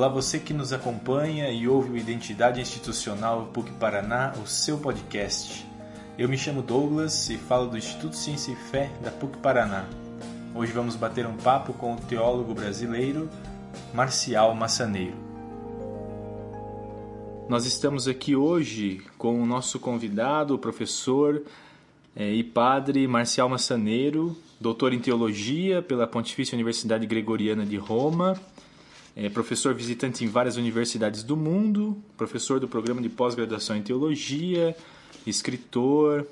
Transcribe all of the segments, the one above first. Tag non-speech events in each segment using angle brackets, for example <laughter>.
Olá, você que nos acompanha e ouve o Identidade Institucional PUC Paraná, o seu podcast. Eu me chamo Douglas e falo do Instituto Ciência e Fé da PUC Paraná. Hoje vamos bater um papo com o teólogo brasileiro Marcial Massaneiro. Nós estamos aqui hoje com o nosso convidado, o professor é, e padre Marcial Massaneiro, doutor em teologia pela Pontifícia Universidade Gregoriana de Roma é professor visitante em várias universidades do mundo, professor do programa de pós-graduação em teologia, escritor,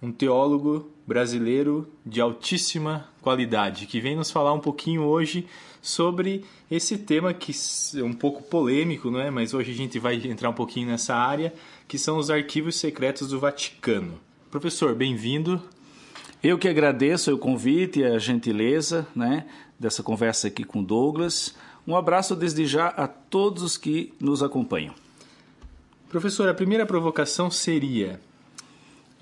um teólogo brasileiro de altíssima qualidade, que vem nos falar um pouquinho hoje sobre esse tema que é um pouco polêmico, não é? Mas hoje a gente vai entrar um pouquinho nessa área, que são os arquivos secretos do Vaticano. Professor, bem-vindo. Eu que agradeço o convite e a gentileza, né, dessa conversa aqui com Douglas. Um abraço desde já a todos os que nos acompanham. Professor, a primeira provocação seria: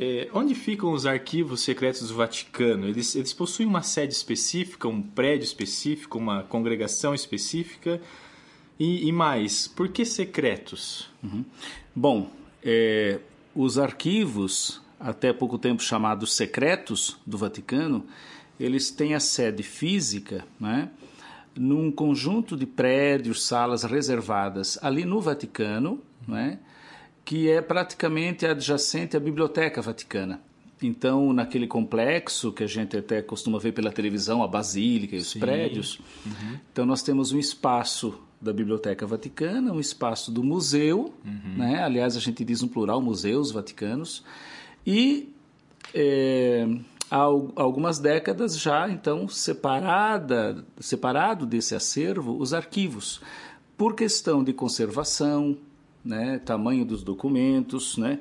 é, onde ficam os arquivos secretos do Vaticano? Eles, eles possuem uma sede específica, um prédio específico, uma congregação específica? E, e mais, por que secretos? Uhum. Bom, é, os arquivos, até pouco tempo chamados secretos do Vaticano, eles têm a sede física, né? Num conjunto de prédios, salas reservadas ali no Vaticano, né, que é praticamente adjacente à Biblioteca Vaticana. Então, naquele complexo que a gente até costuma ver pela televisão, a Basílica e os Sim. prédios, uhum. então nós temos um espaço da Biblioteca Vaticana, um espaço do museu, uhum. né? aliás, a gente diz um plural, museus vaticanos, e é, há algumas décadas já, então, separada, separado desse acervo os arquivos, por questão de conservação, né, tamanho dos documentos, né,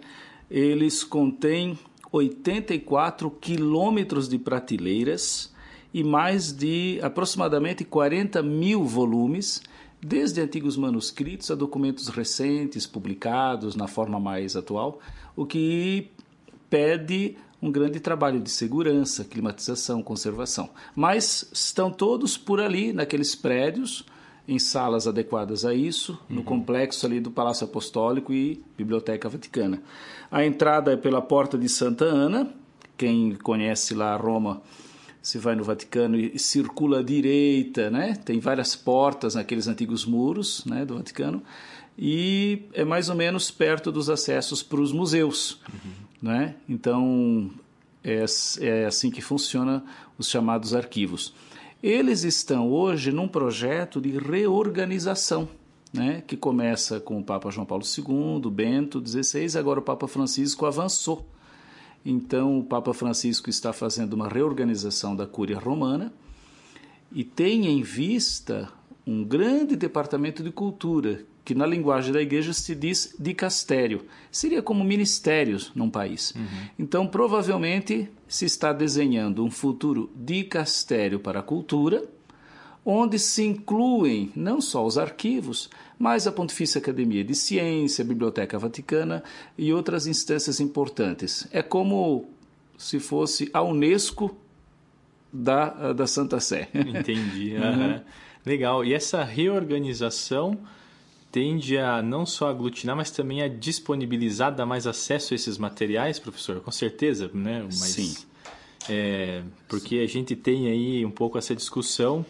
eles contêm 84 quilômetros de prateleiras e mais de aproximadamente 40 mil volumes, desde antigos manuscritos a documentos recentes, publicados na forma mais atual, o que pede um grande trabalho de segurança, climatização, conservação. Mas estão todos por ali, naqueles prédios, em salas adequadas a isso, uhum. no complexo ali do Palácio Apostólico e Biblioteca Vaticana. A entrada é pela Porta de Santa Ana. Quem conhece lá Roma, se vai no Vaticano e circula à direita, né? Tem várias portas naqueles antigos muros, né, do Vaticano. E é mais ou menos perto dos acessos para os museus. Uhum. Né? Então, é, é assim que funciona os chamados arquivos. Eles estão hoje num projeto de reorganização, né, que começa com o Papa João Paulo II, Bento XVI, agora o Papa Francisco avançou. Então, o Papa Francisco está fazendo uma reorganização da Cúria Romana e tem em vista um grande departamento de cultura que na linguagem da igreja se diz dicastério. Seria como ministérios num país. Uhum. Então, provavelmente, se está desenhando um futuro dicastério para a cultura, onde se incluem não só os arquivos, mas a Pontifícia Academia de Ciência, a Biblioteca Vaticana e outras instâncias importantes. É como se fosse a Unesco da, da Santa Sé. Entendi. <laughs> Uhum. Legal. E essa reorganização tende a não só aglutinar, mas também a disponibilizar, dar mais acesso a esses materiais, professor? Com certeza, né? Mas, Sim. É, porque a gente tem aí um pouco essa discussão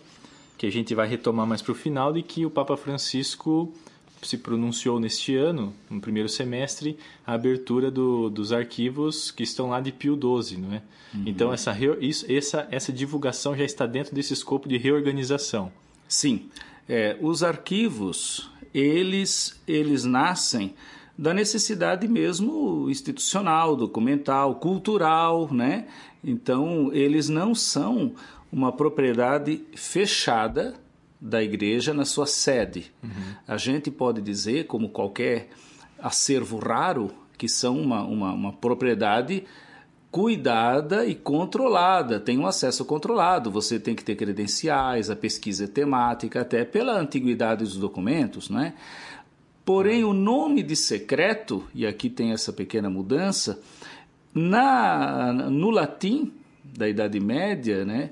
que a gente vai retomar mais para o final de que o Papa Francisco se pronunciou neste ano, no primeiro semestre, a abertura do, dos arquivos que estão lá de Pio XII, não é? Uhum. Então essa, isso, essa, essa divulgação já está dentro desse escopo de reorganização. Sim, é, os arquivos eles, eles nascem da necessidade mesmo institucional, documental, cultural, né? Então, eles não são uma propriedade fechada da igreja na sua sede. Uhum. A gente pode dizer, como qualquer acervo raro, que são uma, uma, uma propriedade cuidada e controlada, tem um acesso controlado. Você tem que ter credenciais, a pesquisa é temática, até pela antiguidade dos documentos, né? Porém, o nome de secreto, e aqui tem essa pequena mudança, na, no latim da Idade Média, né,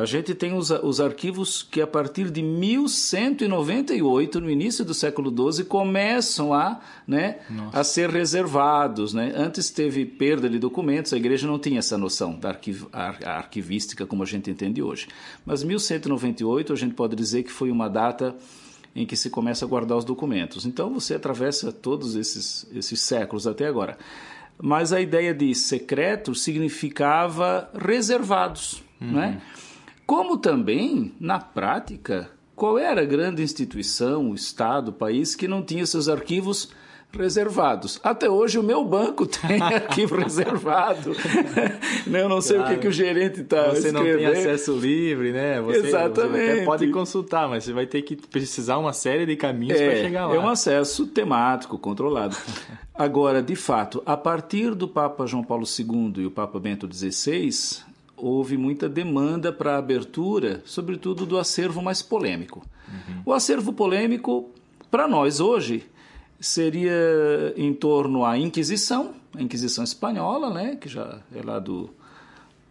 a gente tem os, os, arquivos que a partir de 1198, no início do século XII, começam a, né, a ser reservados. Né? Antes teve perda de documentos, a igreja não tinha essa noção da arquiv arquivística como a gente entende hoje. Mas 1198 a gente pode dizer que foi uma data em que se começa a guardar os documentos. Então você atravessa todos esses, esses séculos até agora. Mas a ideia de secreto significava reservados Uhum. Né? Como também, na prática, qual era a grande instituição, o Estado, o país que não tinha seus arquivos reservados. Até hoje o meu banco <laughs> tem arquivo <laughs> reservado. <laughs> Eu não sei claro. o que, que o gerente está Você escrevendo. não tem acesso livre, né? Você, Exatamente. Você pode consultar, mas você vai ter que precisar uma série de caminhos é, para chegar lá. É um acesso temático, controlado. Agora, de fato, a partir do Papa João Paulo II e o Papa Bento XVI, houve muita demanda para a abertura, sobretudo do acervo mais polêmico. Uhum. O acervo polêmico, para nós hoje, seria em torno à Inquisição, a Inquisição espanhola, né, que já é lá do,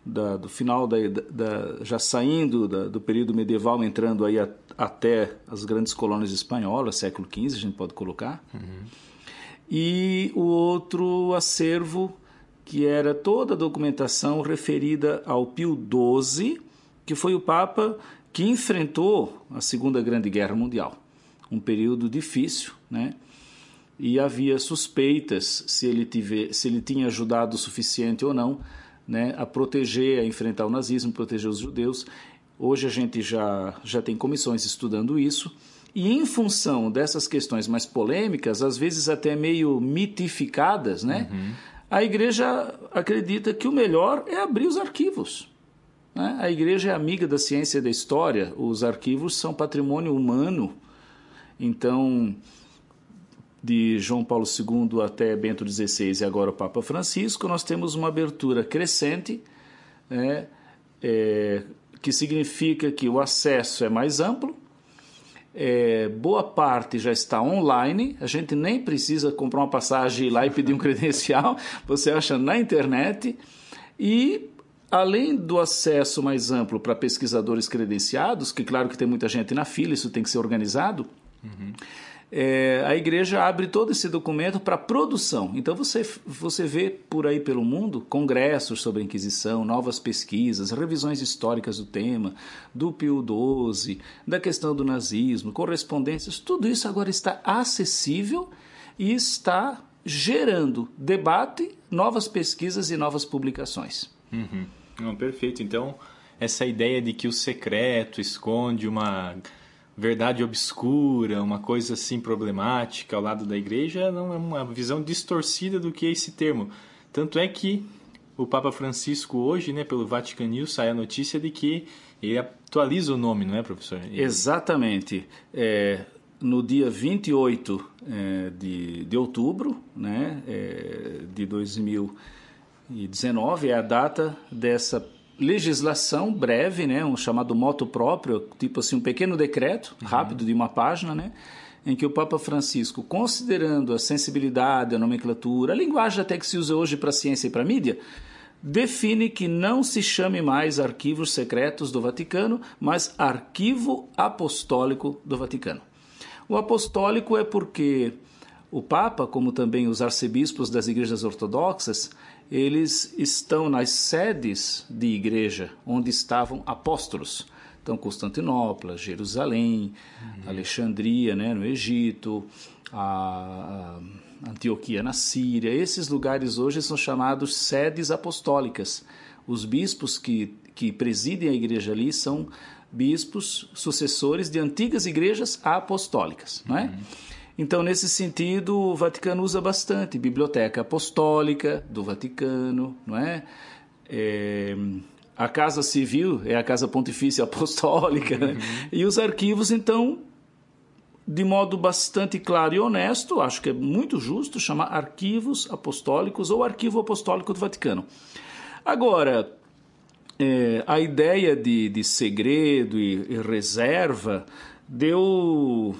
da, do final, da, da já saindo da, do período medieval, entrando aí a, até as grandes colônias espanholas, século XV, a gente pode colocar. Uhum. E o outro acervo que era toda a documentação referida ao Pio XII, que foi o Papa que enfrentou a Segunda Grande Guerra Mundial. Um período difícil, né? E havia suspeitas se ele, tive, se ele tinha ajudado o suficiente ou não né, a proteger, a enfrentar o nazismo, proteger os judeus. Hoje a gente já, já tem comissões estudando isso. E em função dessas questões mais polêmicas, às vezes até meio mitificadas, né? Uhum a igreja acredita que o melhor é abrir os arquivos. Né? A igreja é amiga da ciência e da história, os arquivos são patrimônio humano. Então, de João Paulo II até Bento XVI e agora o Papa Francisco, nós temos uma abertura crescente, né? é, que significa que o acesso é mais amplo, é, boa parte já está online, a gente nem precisa comprar uma passagem lá e pedir um <laughs> credencial, você acha na internet. E além do acesso mais amplo para pesquisadores credenciados, que claro que tem muita gente na fila, isso tem que ser organizado. Uhum é, a igreja abre todo esse documento para produção. Então você, você vê por aí pelo mundo congressos sobre a Inquisição, novas pesquisas, revisões históricas do tema, do Pio XII, da questão do nazismo, correspondências, tudo isso agora está acessível e está gerando debate, novas pesquisas e novas publicações. Uhum. Não, perfeito. Então, essa ideia de que o secreto esconde uma verdade obscura, uma coisa assim problemática ao lado da igreja, não é uma visão distorcida do que é esse termo. Tanto é que o Papa Francisco hoje, né, pelo Vatican News, sai a notícia de que ele atualiza o nome, não é, professor? Ele... Exatamente. É, no dia 28 é, de, de outubro né, é, de 2019 é a data dessa legislação breve, né, um chamado moto próprio, tipo assim um pequeno decreto uhum. rápido de uma página, né, em que o Papa Francisco, considerando a sensibilidade, a nomenclatura, a linguagem até que se usa hoje para a ciência e para a mídia, define que não se chame mais arquivos secretos do Vaticano, mas arquivo apostólico do Vaticano. O apostólico é porque o Papa, como também os arcebispos das igrejas ortodoxas, eles estão nas sedes de igreja onde estavam apóstolos. Então, Constantinopla, Jerusalém, uhum. Alexandria, né, no Egito, a Antioquia na Síria. Esses lugares hoje são chamados sedes apostólicas. Os bispos que, que presidem a igreja ali são bispos sucessores de antigas igrejas apostólicas, não é? Então, nesse sentido, o Vaticano usa bastante biblioteca apostólica do Vaticano, não é? é a Casa Civil é a Casa Pontifícia Apostólica, né? uhum. né? e os arquivos, então, de modo bastante claro e honesto, acho que é muito justo chamar arquivos apostólicos ou arquivo apostólico do Vaticano. Agora, é, a ideia de, de segredo e, e reserva deu,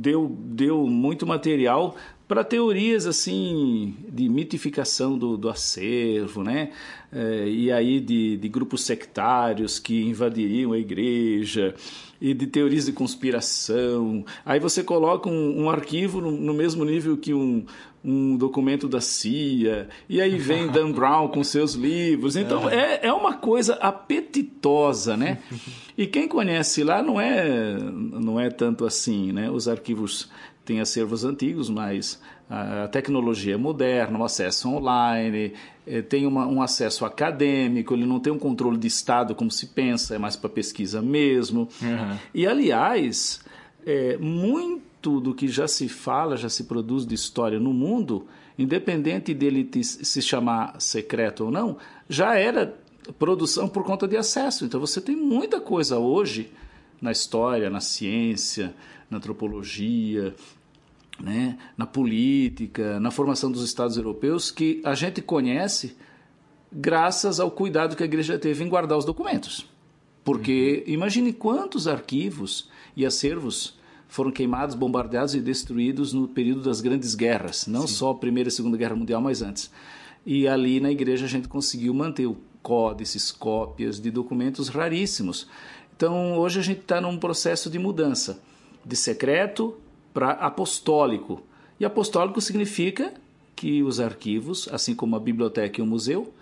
deu, deu muito material para teorias assim de mitificação do, do acervo, né? É, e aí de, de grupos sectários que invadiriam a igreja e de teorias de conspiração. Aí você coloca um, um arquivo no, no, mesmo nível que um, um documento da CIA, e aí vem Dan <laughs> Brown com seus livros. Então é, é uma coisa apetitosa, né? <laughs> E quem conhece lá não é, não é tanto assim, né? Os arquivos tem acervos antigos, mas a tecnologia é moderna, o acesso online, eh, tem uma, um acesso acadêmico, ele não tem um controle de Estado como se pensa, é mais para pesquisa mesmo. Uhum. E, aliás, é, muito do que já se fala, já se produz de história no mundo, independente dele se chamar secreto ou não, já era produção por conta de acesso. Então você tem muita coisa hoje na história, na ciência, na antropologia, né, na política, na formação dos Estados europeus, que a gente conhece graças ao cuidado que a igreja teve em guardar os documentos. Porque uhum. imagine quantos arquivos e acervos foram queimados, bombardeados e destruídos no período das grandes guerras, não Sim. só a Primeira e Segunda Guerra Mundial, mas antes. E ali na igreja a gente conseguiu manter o códices, cópias de documentos raríssimos. Então hoje a gente está num processo de mudança de secreto para apostólico. E apostólico significa que os arquivos, assim como a biblioteca e o museu,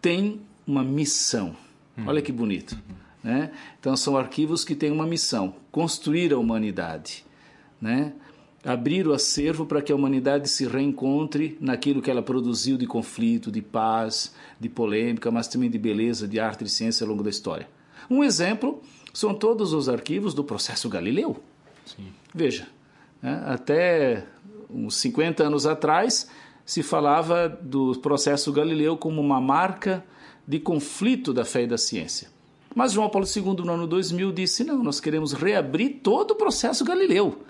têm uma missão. Uhum. Olha que bonito. Uhum. Né? Então, são arquivos que têm uma missão: construir a humanidade. Né? Abrir o acervo para que a humanidade se reencontre naquilo que ela produziu de conflito, de paz, de polêmica, mas também de beleza, de arte e ciência ao longo da história. Um exemplo são todos os arquivos do processo Galileu. Sim. Veja, né, até uns 50 anos atrás se falava do processo Galileu como uma marca de conflito da fé e da ciência. Mas João Paulo II, no ano 2000, disse: não, nós queremos reabrir todo o processo Galileu.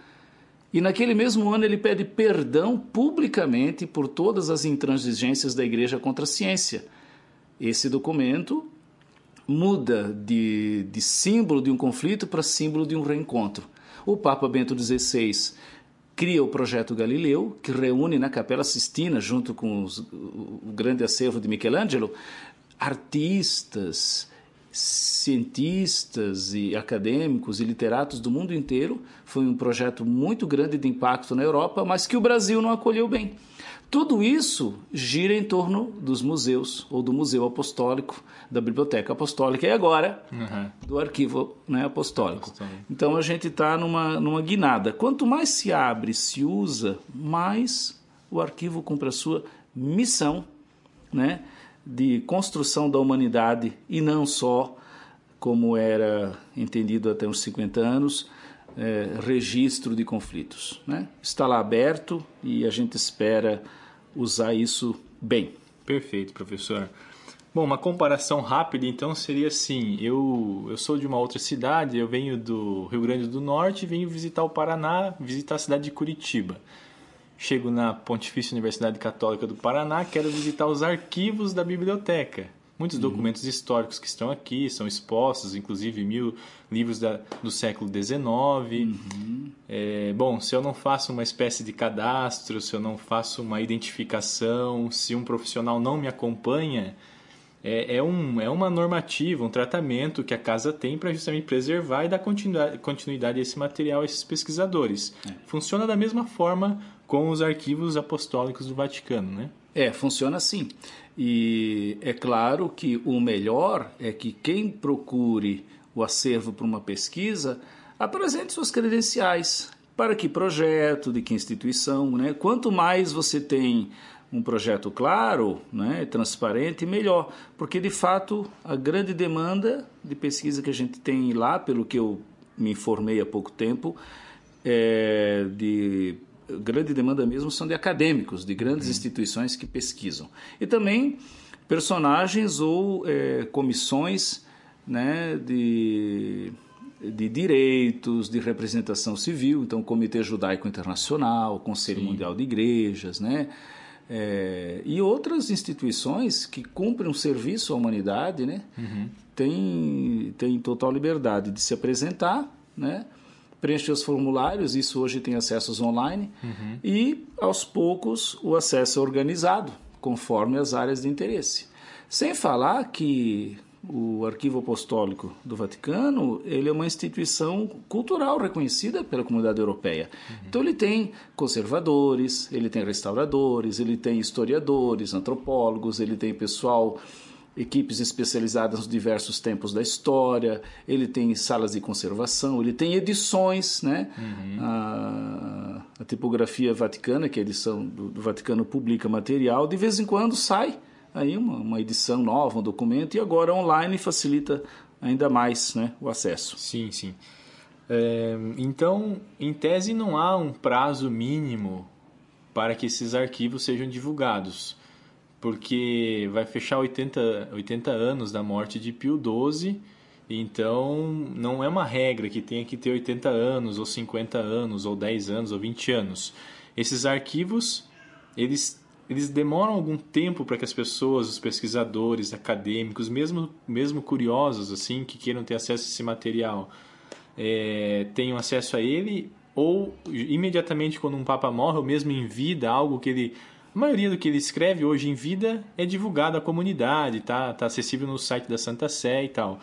E naquele mesmo ano ele pede perdão publicamente por todas as intransigências da igreja contra a ciência. Esse documento muda de, de símbolo de um conflito para símbolo de um reencontro. O Papa Bento XVI cria o projeto Galileu, que reúne na Capela Sistina, junto com os, o grande acervo de Michelangelo, artistas, cientistas e acadêmicos e literatos do mundo inteiro. Foi um projeto muito grande de impacto na Europa, mas que o Brasil não acolheu bem. Tudo isso gira em torno dos museus, ou do Museu Apostólico, da Biblioteca Apostólica e agora uhum. do Arquivo né, apostólico. apostólico. Então a gente está numa, numa guinada. Quanto mais se abre, se usa, mais o arquivo cumpre a sua missão né, de construção da humanidade e não só, como era entendido até uns 50 anos, é, registro de conflitos. Né? Está lá aberto e a gente espera usar isso bem. Perfeito, professor. Bom, uma comparação rápida então seria assim: eu, eu sou de uma outra cidade, eu venho do Rio Grande do Norte, venho visitar o Paraná, visitar a cidade de Curitiba. Chego na Pontifícia Universidade Católica do Paraná, quero visitar os arquivos da biblioteca. Muitos uhum. documentos históricos que estão aqui são expostos, inclusive mil livros da, do século XIX. Uhum. É, bom, se eu não faço uma espécie de cadastro, se eu não faço uma identificação, se um profissional não me acompanha, é, é, um, é uma normativa, um tratamento que a casa tem para justamente preservar e dar continuidade, continuidade a esse material a esses pesquisadores. É. Funciona da mesma forma com os arquivos apostólicos do Vaticano, né? É, funciona assim. E é claro que o melhor é que quem procure o acervo para uma pesquisa apresente suas credenciais. Para que projeto, de que instituição, né? Quanto mais você tem um projeto claro, né, transparente, melhor. Porque, de fato, a grande demanda de pesquisa que a gente tem lá, pelo que eu me informei há pouco tempo, é de grande demanda mesmo são de acadêmicos, de grandes uhum. instituições que pesquisam. E também personagens ou é, comissões né, de, de direitos, de representação civil, então Comitê Judaico Internacional, Conselho Sim. Mundial de Igrejas, né, é, e outras instituições que cumprem um serviço à humanidade, né, uhum. têm, têm total liberdade de se apresentar, né, preencher os formulários, isso hoje tem acessos online, uhum. e aos poucos o acesso é organizado, conforme as áreas de interesse. Sem falar que o Arquivo Apostólico do Vaticano ele é uma instituição cultural reconhecida pela comunidade europeia. Uhum. Então ele tem conservadores, ele tem restauradores, ele tem historiadores, antropólogos, ele tem pessoal equipes especializadas nos diversos tempos da história, ele tem salas de conservação, ele tem edições, né? Uhum. A, a, tipografia vaticana, que é a edição do, do Vaticano publica material, de vez em quando sai aí uma, uma edição nova, um documento, e agora online facilita ainda mais né, o acesso. Sim, sim. É, então, em tese, não há um prazo mínimo para que esses arquivos sejam divulgados, porque vai fechar 80, 80 anos da morte de Pio XII, então não é uma regra que tenha que ter 80 anos, ou 50 anos, ou 10 anos, ou 20 anos. Esses arquivos, eles eles demoram algum tempo para que as pessoas, os pesquisadores, acadêmicos, mesmo, mesmo curiosos, assim, que queiram ter acesso a esse material, é, tenham acesso a ele, ou imediatamente quando um Papa morre, ou mesmo em vida, algo que ele. A maioria do que ele escreve hoje em vida é divulgado à comunidade, tá, tá acessível no site da Santa Sé e tal.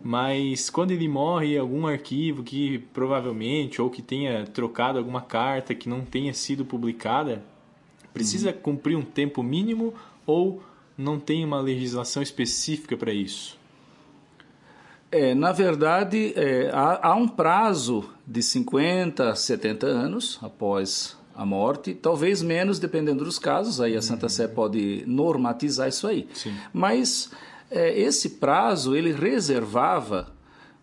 Mas quando ele morre, algum arquivo que provavelmente, ou que tenha trocado alguma carta que não tenha sido publicada, Precisa uhum. cumprir um tempo mínimo ou não tem uma legislação específica para isso? É, na verdade, é, há, há, um prazo de 50 a 70 anos após a morte, talvez menos, dependendo dos casos, aí a Santa. Sé pode normatizar isso aí. Sim. Mas é, esse prazo ele reservava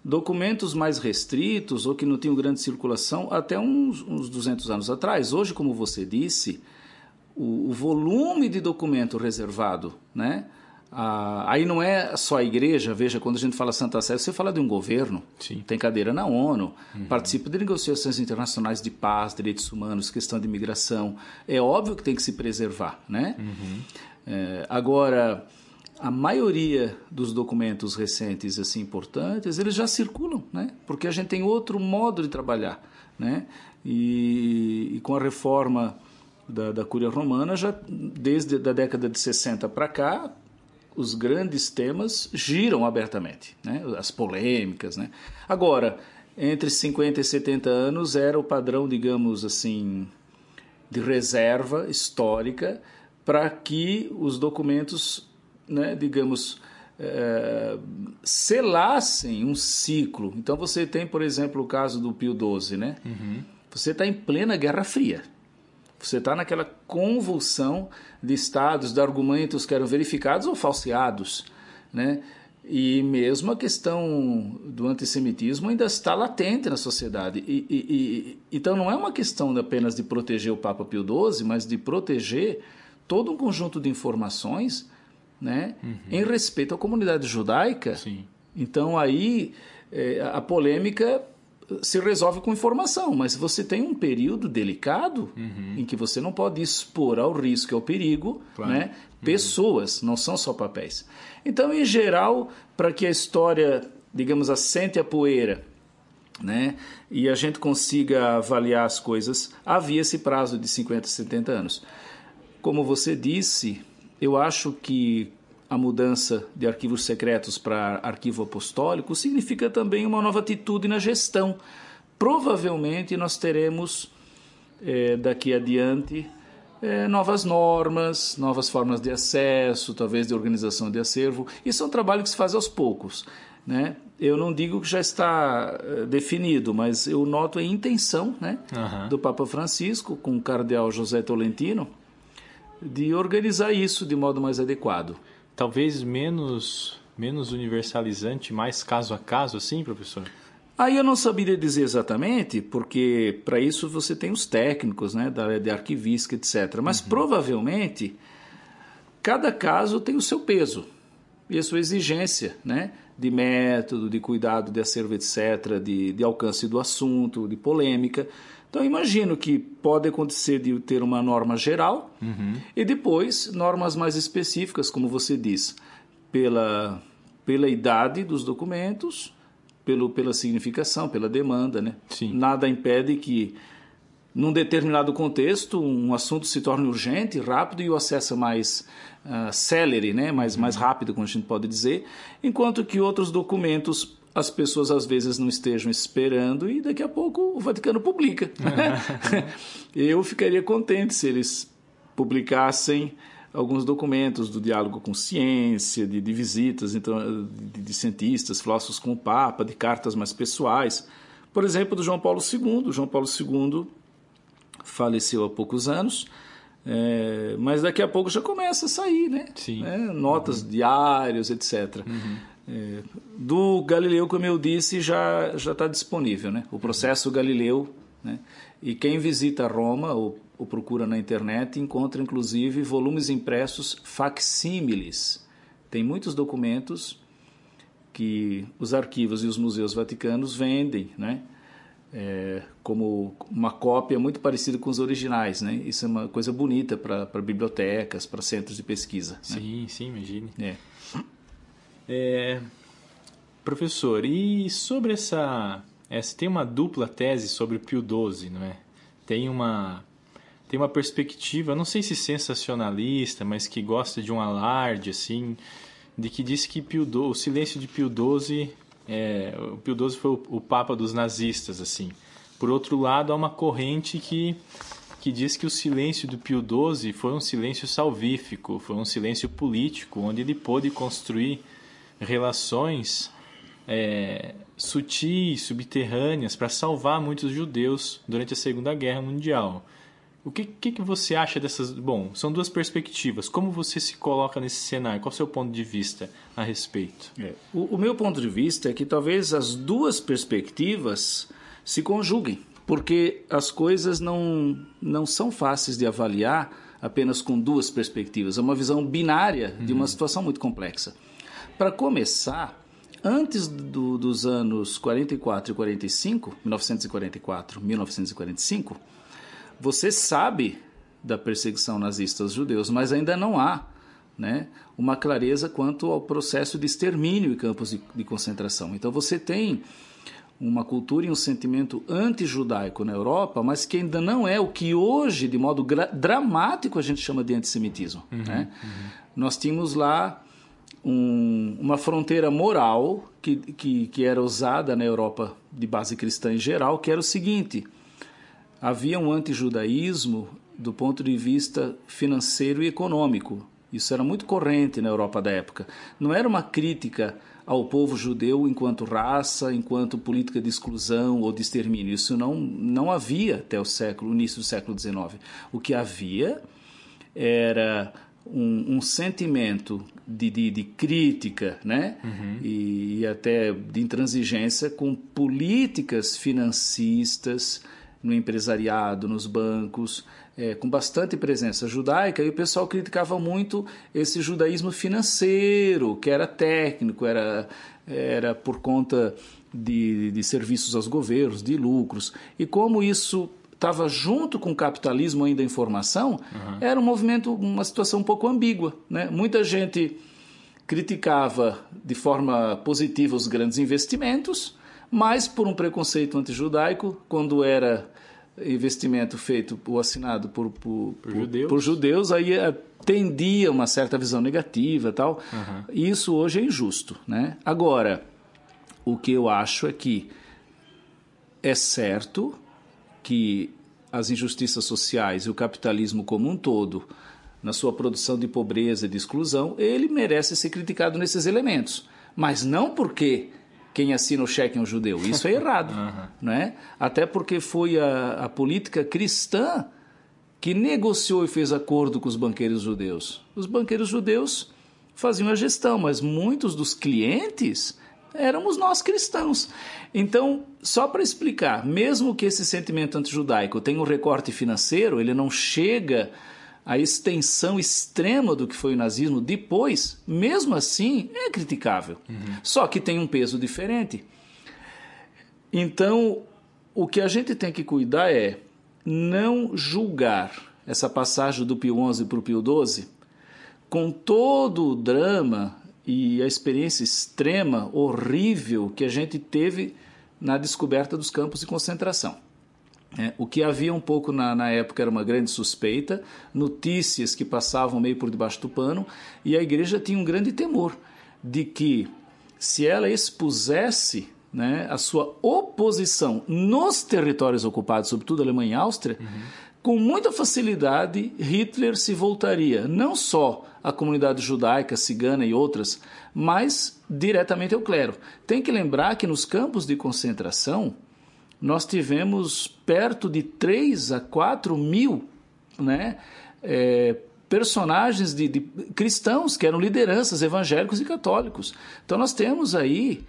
documentos mais restritos ou que não tinham grande circulação até uns, uns 200 anos atrás. Hoje, como você disse, o, o volume de documento reservado, né? Ah, aí não é só a igreja, veja, quando a gente fala Santa Sé, você fala de um governo, Sim. tem cadeira na ONU, uhum. participa de negociações internacionais de paz, direitos humanos, questão de imigração. É óbvio que tem que se preservar, né? Uhum. É, agora, a maioria dos documentos recentes assim importantes, eles já circulam, né? Porque a gente tem outro modo de trabalhar, né? E, e com a reforma da, da Cúria Romana, já desde a década de 60 para cá, os grandes temas giram abertamente, né? as polêmicas. Né? Agora, entre 50 e 70 anos era o padrão, digamos assim, de reserva histórica para que os documentos, né, digamos, é, selassem um ciclo. Então você tem, por exemplo, o caso do Pio XII, né? Uhum. Você está em plena Guerra Fria. Você está naquela convulsão de estados, de argumentos que eram verificados ou falseados, né? E mesmo a questão do antissemitismo ainda está latente na sociedade. E, e, e, então não é uma questão apenas de proteger o Papa Pio XII, mas de proteger todo um conjunto de informações né, uhum. em respeito à comunidade judaica. Sim. Então aí é, a polêmica se resolve com informação, mas você tem um período delicado uhum. em que você não pode expor ao risco e ao perigo claro. né, uhum. pessoas, não são só papéis. Então, em geral, para que a história, digamos, assente a poeira né, e a gente consiga avaliar as coisas, havia esse prazo de 50, 70 anos. Como você disse, eu acho que a mudança de arquivos secretos para arquivo apostólico significa também uma nova atitude na gestão. Provavelmente nós teremos é, daqui adiante é, novas normas, novas formas de acesso, talvez de organização de acervo. Isso é um trabalho que se faz aos poucos. Né? Eu não digo que já está é, definido, mas eu noto a intenção né, uhum. do Papa Francisco, com o cardeal José Tolentino, de organizar isso de modo mais adequado talvez menos menos universalizante, mais caso a caso, assim, professor? Aí eu não saberia dizer exatamente, porque para isso você tem os técnicos, né, da área de arquivística, etc. Mas uhum. provavelmente cada caso tem o seu peso e a sua exigência, né, de método, de cuidado de acervo, etc., de, de alcance do assunto, de polêmica. Então, imagino que pode acontecer de ter uma norma geral uhum. e depois normas mais específicas, como você diz, pela, pela idade dos documentos, pelo, pela significação, pela demanda. Né? Sim. Nada impede que, num determinado contexto, um assunto se torne urgente, rápido e o acesso é mais uh, celere, né? mais, mais rápido, como a gente pode dizer, enquanto que outros documentos as pessoas às vezes não estejam esperando e daqui a pouco o Vaticano publica. <laughs> Eu ficaria contente se eles publicassem alguns documentos do diálogo com ciência, de, de visitas então, de, de, cientistas, filósofos com o Papa, de cartas mais pessoais. Por exemplo, do João Paulo II. João Paulo II faleceu há poucos anos, é, mas daqui a pouco já começa a sair, né? Sim. É, notas uhum. diários, etc. Uhum. É, do Galileu, como eu disse, já já está disponível, né? O processo Galileu, né? E quem visita Roma ou, ou procura na internet encontra inclusive volumes impressos facsímiles. Tem muitos documentos que os arquivos e os museus vaticanos vendem, né? É, como uma cópia muito parecida com os originais, né? Isso é uma coisa bonita para bibliotecas, para centros de pesquisa. Sim, né? sim, imagine. É. É, professor, e sobre essa, essa. Tem uma dupla tese sobre Pio XII, não é? Tem uma, tem uma perspectiva, não sei se sensacionalista, mas que gosta de um alarde, assim, de que diz que Pio XII, o silêncio de Pio XII. É, o Pio XII foi o, o papa dos nazistas, assim. Por outro lado, há uma corrente que que diz que o silêncio do Pio XII foi um silêncio salvífico, foi um silêncio político, onde ele pôde construir relações é, sutis, subterrâneas, para salvar muitos judeus durante a Segunda Guerra Mundial. O que, que, que, você acha dessas. Bom, são duas perspectivas. Como você se coloca nesse cenário? Qual o seu ponto de vista a respeito? É. O, o, meu ponto de vista é que talvez as duas perspectivas se conjuguem, porque as coisas não, não são fáceis de avaliar apenas com duas perspectivas. É uma visão binária de uma uhum. situação muito complexa. Para começar, antes do, dos anos 44 e 45, 1944, 1945, você sabe da perseguição nazista aos judeus, mas ainda não há né, uma clareza quanto ao processo de extermínio em campos de, de concentração. Então você tem uma cultura e um sentimento anti-judaico na Europa, mas que ainda não é o que hoje, de modo dramático, a gente chama de antissemitismo. Uhum, né? Uhum. Nós tínhamos lá um, uma fronteira moral que, que, que era usada na Europa de base cristã em geral, que era o seguinte: havia um antijudaísmo do ponto de vista financeiro e econômico. Isso era muito corrente na Europa da época. Não era uma crítica ao povo judeu enquanto raça, enquanto política de exclusão ou de extermínio. Isso não, não havia até o século, início do século XIX. O que havia era um, um sentimento de, de, de, crítica né? Uhum. E, e, até de intransigência com políticas financistas no empresariado, nos bancos, é, com bastante presença judaica, e o pessoal criticava muito esse judaísmo financeiro, que era técnico, era, era por conta de, de serviços aos governos, de lucros, e como isso estava junto com o capitalismo ainda em formação, uhum. era um movimento, uma situação um pouco ambígua. Né? Muita gente criticava de forma positiva os grandes investimentos, mas por um preconceito antijudaico, quando era investimento feito ou assinado por, por, por, judeus. por judeus, aí eh, tendia uma certa visão negativa tal. Uhum. Isso hoje é injusto. Né? Agora, o que eu acho é que é certo que as injustiças sociais e o capitalismo como um todo, na sua produção de pobreza e de exclusão, ele merece ser criticado nesses elementos. Mas não porque quem assina o cheque é um judeu. Isso é <laughs> errado. uhum. né? Até porque foi a, a política cristã que negociou e fez acordo com os banqueiros judeus. Os banqueiros judeus faziam a gestão, mas muitos dos clientes éramos nós cristãos. Então, só para explicar, mesmo que esse sentimento antijudaico tenha um recorte financeiro, ele não chega à extensão extrema do que foi o nazismo depois, mesmo assim é criticável. Uhum. Só que tem um peso diferente. Então, o que a gente tem que cuidar é não julgar essa passagem do Pio XI para o Pio XII com todo o drama e a experiência extrema, horrível que a gente teve na descoberta dos campos de concentração. É, o que havia um pouco na, na, época era uma grande suspeita, notícias que passavam meio por debaixo do pano, e a igreja tinha um grande temor de que, se ela expusesse né, a sua oposição nos territórios ocupados, sobretudo Alemanha e Áustria, uhum. com muita facilidade Hitler se voltaria não só à comunidade judaica, cigana e outras, mas diretamente ao clero. Tem que lembrar que nos campos de concentração, nós tivemos perto de 3 a 4 mil né, é, personagens de, de, cristãos que eram lideranças evangélicos e católicos. Então nós temos aí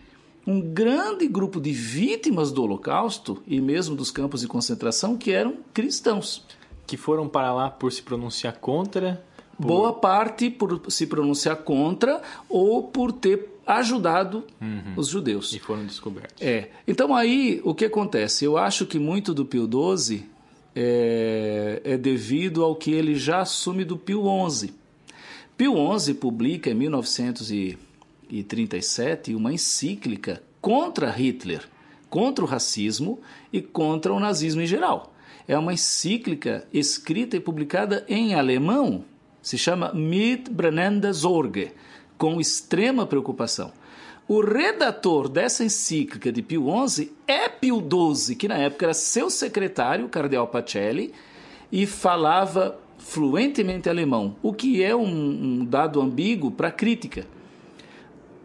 um grande grupo de vítimas do Holocausto e mesmo dos campos de concentração que eram cristãos. Que foram para lá por se pronunciar contra? Por... Boa parte por se pronunciar contra ou por ter ajudado uhum. os judeus. E foram descobertos. É. Então aí o que acontece? Eu acho que muito do Pio XII é, é devido ao que ele já assume do Pio XI. Pio XI publica em 1937 uma encíclica contra Hitler, contra o racismo e contra o nazismo em geral. É uma encíclica escrita e publicada em alemão, se chama Mit Sorge com extrema preocupação. O redator dessa encíclica de Pio XI é Pio XII, que na época era seu secretário, o cardeal Pacelli, e falava fluentemente alemão, o que é um, um dado ambíguo para a crítica.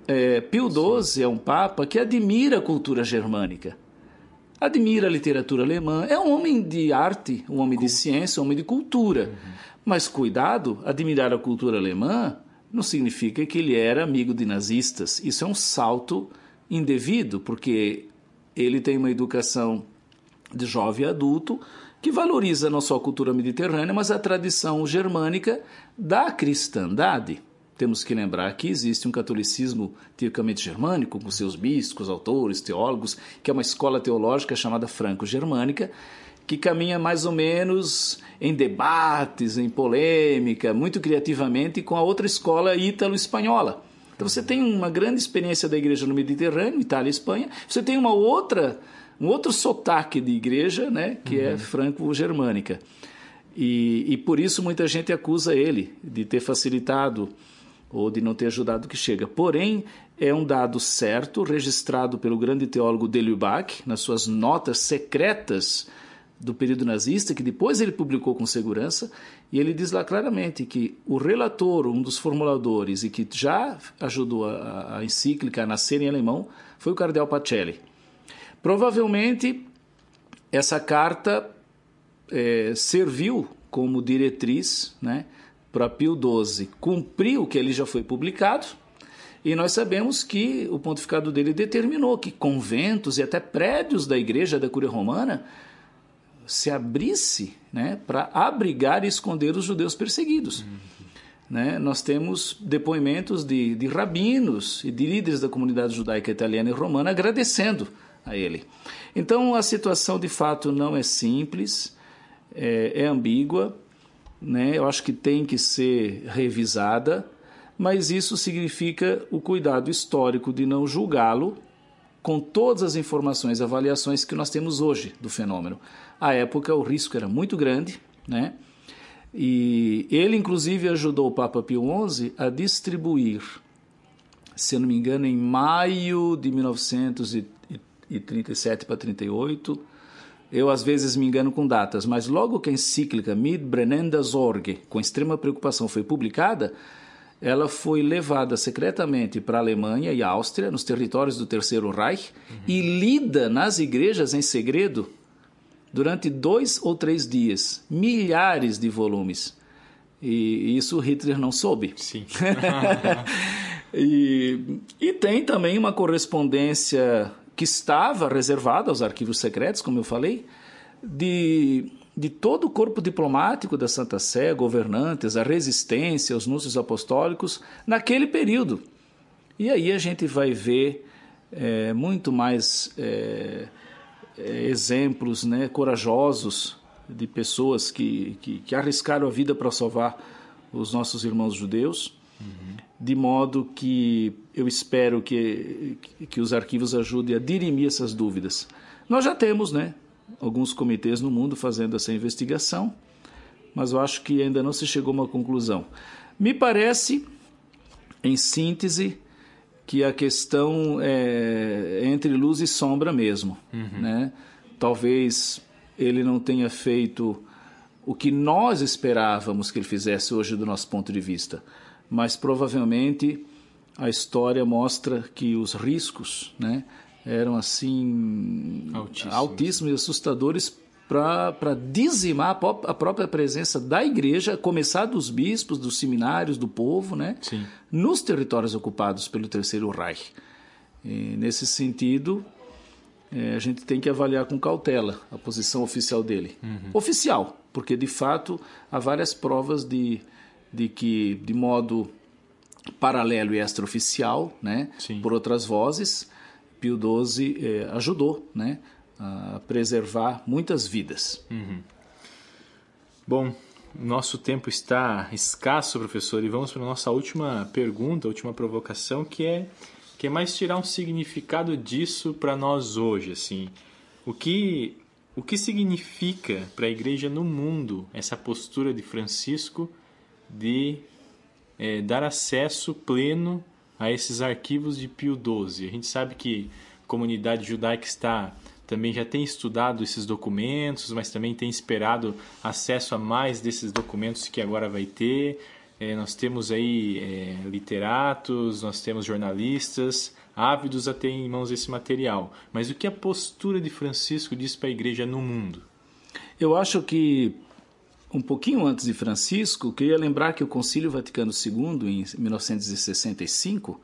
É, Pio XII é um papa que admira a cultura germânica, admira a literatura alemã, é um homem de arte, um homem de ciência, um homem de cultura. Uhum. Mas cuidado, admirar a cultura alemã não significa que ele era amigo de nazistas. Isso é um salto indevido, porque ele tem uma educação de jovem adulto que valoriza não só a cultura mediterrânea, mas a tradição germânica da cristandade. Temos que lembrar que existe um catolicismo tipicamente germânico, com seus místicos, autores, teólogos, que é uma escola teológica chamada franco-germânica, que caminha mais ou menos em debates, em polêmica, muito criativamente com a outra escola ítalo-espanhola. Então você tem uma grande experiência da igreja no Mediterrâneo, Itália e Espanha. Você tem uma outra, um outro sotaque de igreja, né, que é uhum. é franco-germânica. E, e por isso muita gente acusa ele de ter facilitado ou de não ter ajudado o que chega. Porém, é um dado certo, registrado pelo grande teólogo Delubach nas suas notas secretas do período nazista, que depois ele publicou com segurança, e ele diz lá claramente que o relator, um dos formuladores, e que já ajudou a, a encíclica a nascer em alemão, foi o cardeal Pacelli. Provavelmente, essa carta é, serviu como diretriz né, para Pio XII cumprir o que ele já foi publicado, e nós sabemos que o pontificado dele determinou que conventos e até prédios da igreja da Cúria Romana se abrisse né, para abrigar e esconder os judeus perseguidos. Uhum. Né? Nós temos depoimentos de, de rabinos e de líderes da comunidade judaica italiana e romana agradecendo a ele. Então a situação de fato não é simples, é, é ambígua, né? eu acho que tem que ser revisada, mas isso significa o cuidado histórico de não julgá-lo com todas as informações e avaliações que nós temos hoje do fenômeno. À época, o risco era muito grande, né? E ele, inclusive, ajudou o Papa Pio XI a distribuir, se não me engano, em maio de 1937 para 38. Eu, às vezes, me engano com datas, mas logo que a encíclica Mit brennender Sorge, com extrema preocupação, foi publicada, ela foi levada secretamente para a Alemanha e Áustria, nos territórios do Terceiro Reich, uhum. e lida nas igrejas em segredo durante dois ou três dias. Milhares de volumes. E isso Hitler não soube. Sim. <laughs> e, e tem também uma correspondência que estava reservada aos arquivos secretos, como eu falei, de de todo o corpo diplomático da Santa Sé, governantes, a resistência, os núncios apostólicos, naquele período. E aí a gente vai ver é, muito mais é, é, exemplos né, corajosos de pessoas que, que, que arriscaram a vida para salvar os nossos irmãos judeus. uhum. de modo que eu espero que, que os arquivos ajudem a dirimir essas dúvidas. Nós já temos, né, alguns comitês no mundo fazendo essa investigação, mas eu acho que ainda não se chegou a uma conclusão. Me parece, em síntese, que a questão é entre luz e sombra mesmo, uhum. né? Talvez ele não tenha feito o que nós esperávamos que ele fizesse hoje do nosso ponto de vista, mas provavelmente a história mostra que os riscos, né, eram assim altíssimos, altíssimos e assustadores para dizimar a própria presença da igreja, começar dos bispos, dos seminários, do povo, né? Sim. nos territórios ocupados pelo Terceiro Reich. E, nesse sentido, é, a gente tem que avaliar com cautela a posição oficial dele. Uhum. Oficial, porque de fato há várias provas de, de que, de modo paralelo e extraoficial, né? por outras vozes, Pio XII é, ajudou né? a preservar muitas vidas. Uhum. Bom, nosso tempo está escasso, professor, e vamos para a nossa última pergunta, última provocação, que é que é mais tirar um significado disso para nós hoje, assim. O que o que significa para a igreja no mundo essa postura de Francisco de é, dar acesso pleno a esses arquivos de Pio XII? A gente sabe que a comunidade judaica está também já tem estudado esses documentos, mas também tem esperado acesso a mais desses documentos que agora vai ter. É, nós temos aí é, literatos, nós temos jornalistas ávidos a ter em mãos esse material. Mas o que a postura de Francisco diz para a igreja no mundo? Eu acho que um pouquinho antes de Francisco, queria lembrar que o Concílio Vaticano II, em 1965,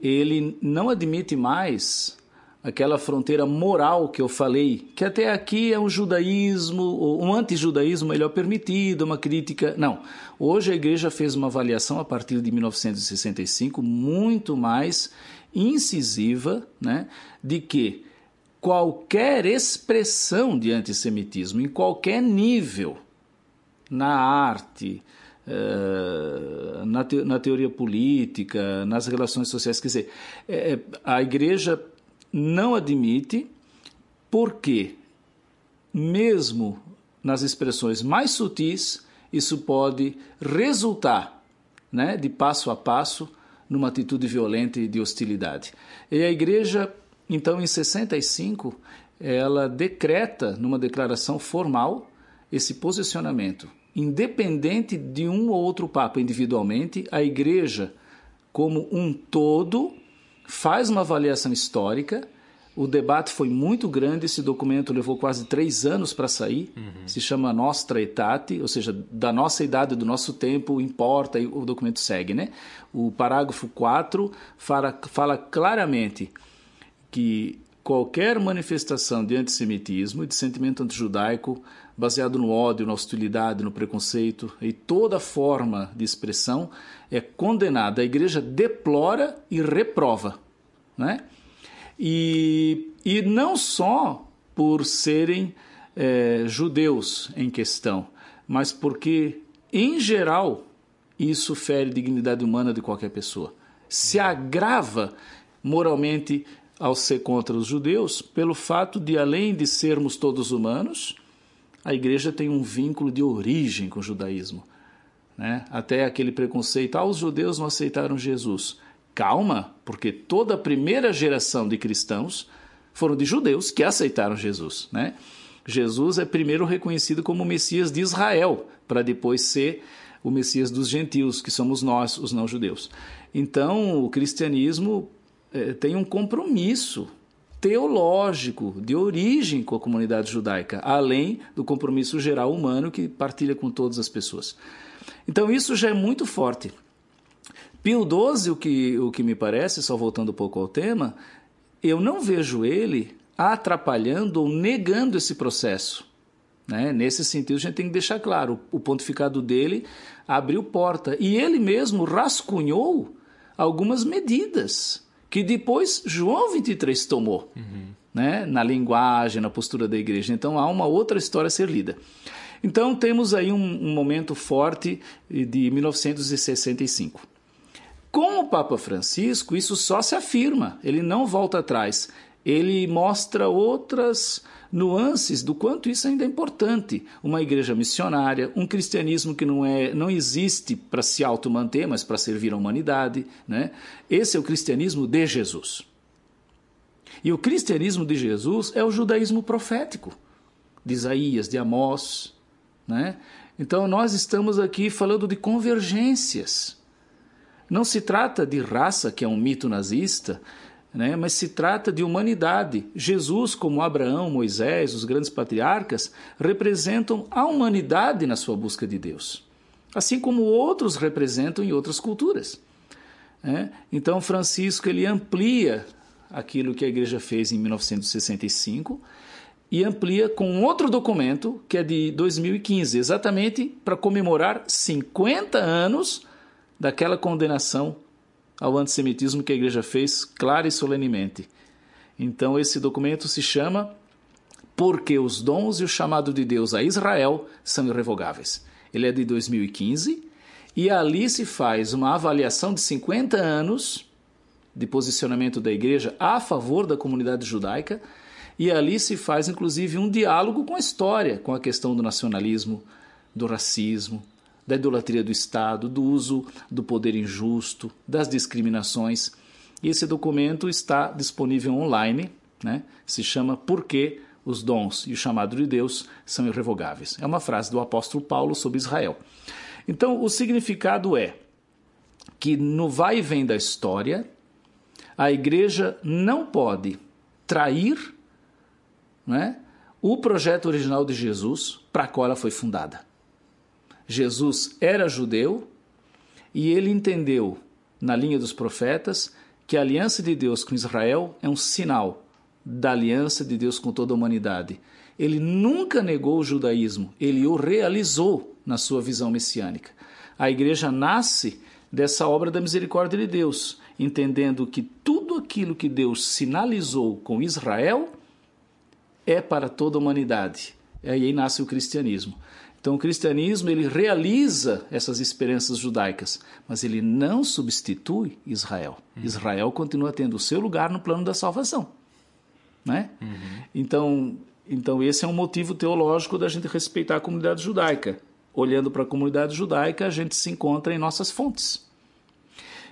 ele não admite mais aquela fronteira moral que eu falei, que até aqui é um judaísmo, um antijudaísmo melhor permitido, uma crítica. Não. Hoje a igreja fez uma avaliação a partir de 1965 muito mais incisiva, né, de que qualquer expressão de antissemitismo em qualquer nível, na arte, eh, na, te, na teoria política, nas relações sociais, quer dizer, é, a igreja não admite, porque, mesmo nas expressões mais sutis, isso pode resultar né, de passo a passo numa atitude violenta e de hostilidade. E a igreja, então, em 65, ela decreta, numa declaração formal, esse posicionamento. Independente de um ou outro papa individualmente, a igreja, como um todo, faz uma avaliação histórica. O debate foi muito grande, esse documento levou quase três anos para sair. Uhum. Se chama Nostra Etate, ou seja, da nossa idade, do nosso tempo, importa, e o documento segue. Né? O parágrafo 4 fala, fala claramente que qualquer manifestação de antissemitismo e de sentimento antijudaico baseado no ódio, na hostilidade, no preconceito e toda forma de expressão é condenada. A igreja deplora e reprova. Né? E, e não só por serem é, judeus em questão, mas porque, em geral, isso fere dignidade humana de qualquer pessoa. Se agrava moralmente ao ser contra os judeus pelo fato de, além de sermos todos humanos, a igreja tem um vínculo de origem com o judaísmo. Né? Até aquele preconceito, ah, os judeus não aceitaram Jesus. Calma, porque toda a primeira geração de cristãos foram de judeus que aceitaram Jesus. Né? Jesus é primeiro reconhecido como o Messias de Israel, para depois ser o Messias dos gentios, que somos nós, os não-judeus. Então, o cristianismo tem um compromisso teológico, de origem com a comunidade judaica, além do compromisso geral humano que partilha com todas as pessoas. Então isso já é muito forte. Pio XII, o que, o que me parece, só voltando um pouco ao tema, eu não vejo ele atrapalhando ou negando esse processo. Né? Nesse sentido, a gente tem que deixar claro: o pontificado dele abriu porta e ele mesmo rascunhou algumas medidas que depois João 23 tomou, uhum. né? na linguagem, na postura da igreja. Então há uma outra história a ser lida. Então temos aí um, um momento forte de 1965. Com o Papa Francisco, isso só se afirma, ele não volta atrás. Ele mostra outras nuances do quanto isso ainda é importante. Uma igreja missionária, um cristianismo que não, é, não existe para se auto-manter, mas para servir a humanidade. Né? Esse é o cristianismo de Jesus. E o cristianismo de Jesus é o judaísmo profético, de Isaías, de Amós. Né? Então nós estamos aqui falando de convergências. Não se trata de raça, que é um mito nazista, né? mas se trata de humanidade. Jesus, como Abraão, Moisés, os grandes patriarcas, representam a humanidade na sua busca de Deus, assim como outros representam em outras culturas. Né? Então, Francisco ele amplia aquilo que a igreja fez em 1965 e amplia com outro documento que é de 2015, exatamente para comemorar 50 anos daquela condenação ao antissemitismo que a igreja fez clara e solenemente. Então esse documento se chama Porque os dons e o chamado de Deus a Israel são irrevogáveis. Ele é de 2015 e ali se faz uma avaliação de 50 anos de posicionamento da igreja a favor da comunidade judaica e ali se faz inclusive um diálogo com a história, com a questão do nacionalismo, do racismo, da idolatria do Estado, do uso do poder injusto, das discriminações. E esse documento está disponível online, né? se chama Por que os dons e o chamado de Deus são irrevogáveis. É uma frase do apóstolo Paulo sobre Israel. Então, o significado é que no vai e vem da história, a igreja não pode trair né, o projeto original de Jesus para qual ela foi fundada. Jesus era judeu e ele entendeu, na linha dos profetas, que a aliança de Deus com Israel é um sinal da aliança de Deus com toda a humanidade. Ele nunca negou o judaísmo, ele o realizou na sua visão messiânica. A igreja nasce dessa obra da misericórdia de Deus, entendendo que tudo aquilo que Deus sinalizou com Israel é para toda a humanidade. E aí nasce o cristianismo. Então o cristianismo ele realiza essas esperanças judaicas, mas ele não substitui Israel. Uhum. Israel continua tendo o seu lugar no plano da salvação, né? Uhum. Então, então esse é um motivo teológico da gente respeitar a comunidade judaica. Olhando para a comunidade judaica, a gente se encontra em nossas fontes.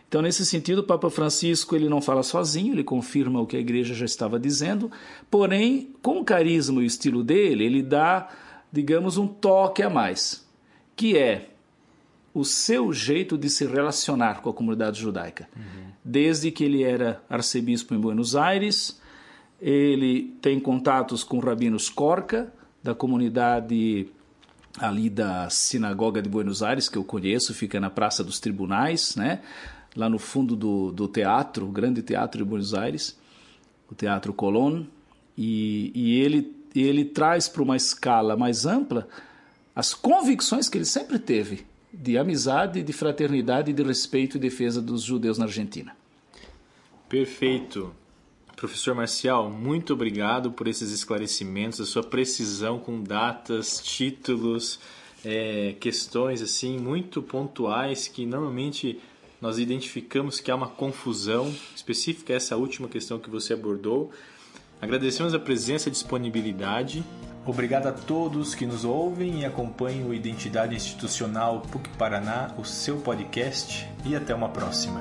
Então, nesse sentido, o Papa Francisco ele não fala sozinho, ele confirma o que a igreja já estava dizendo, porém, com o carisma e o estilo dele, ele dá digamos, um toque a mais, que é o seu jeito de se relacionar com a comunidade judaica. Uhum. Desde que ele era arcebispo em Buenos Aires, ele tem contatos com rabinos Corca, da comunidade ali da Sinagoga de Buenos Aires, que eu conheço, fica na Praça dos Tribunais, né? lá no fundo do, do teatro, o grande teatro de Buenos Aires, o Teatro Colón, e, e ele e ele traz para uma escala mais ampla as convicções que ele sempre teve de amizade, de fraternidade, de respeito e defesa dos judeus na Argentina. Perfeito. Professor Marcial, muito obrigado por esses esclarecimentos, a sua precisão com datas, títulos, é, questões assim muito pontuais que normalmente nós identificamos que há uma confusão específica essa última questão que você abordou Agradecemos a presença e disponibilidade. Obrigado a todos que nos ouvem e acompanham o Identidade Institucional PUC Paraná, o seu podcast, e até uma próxima.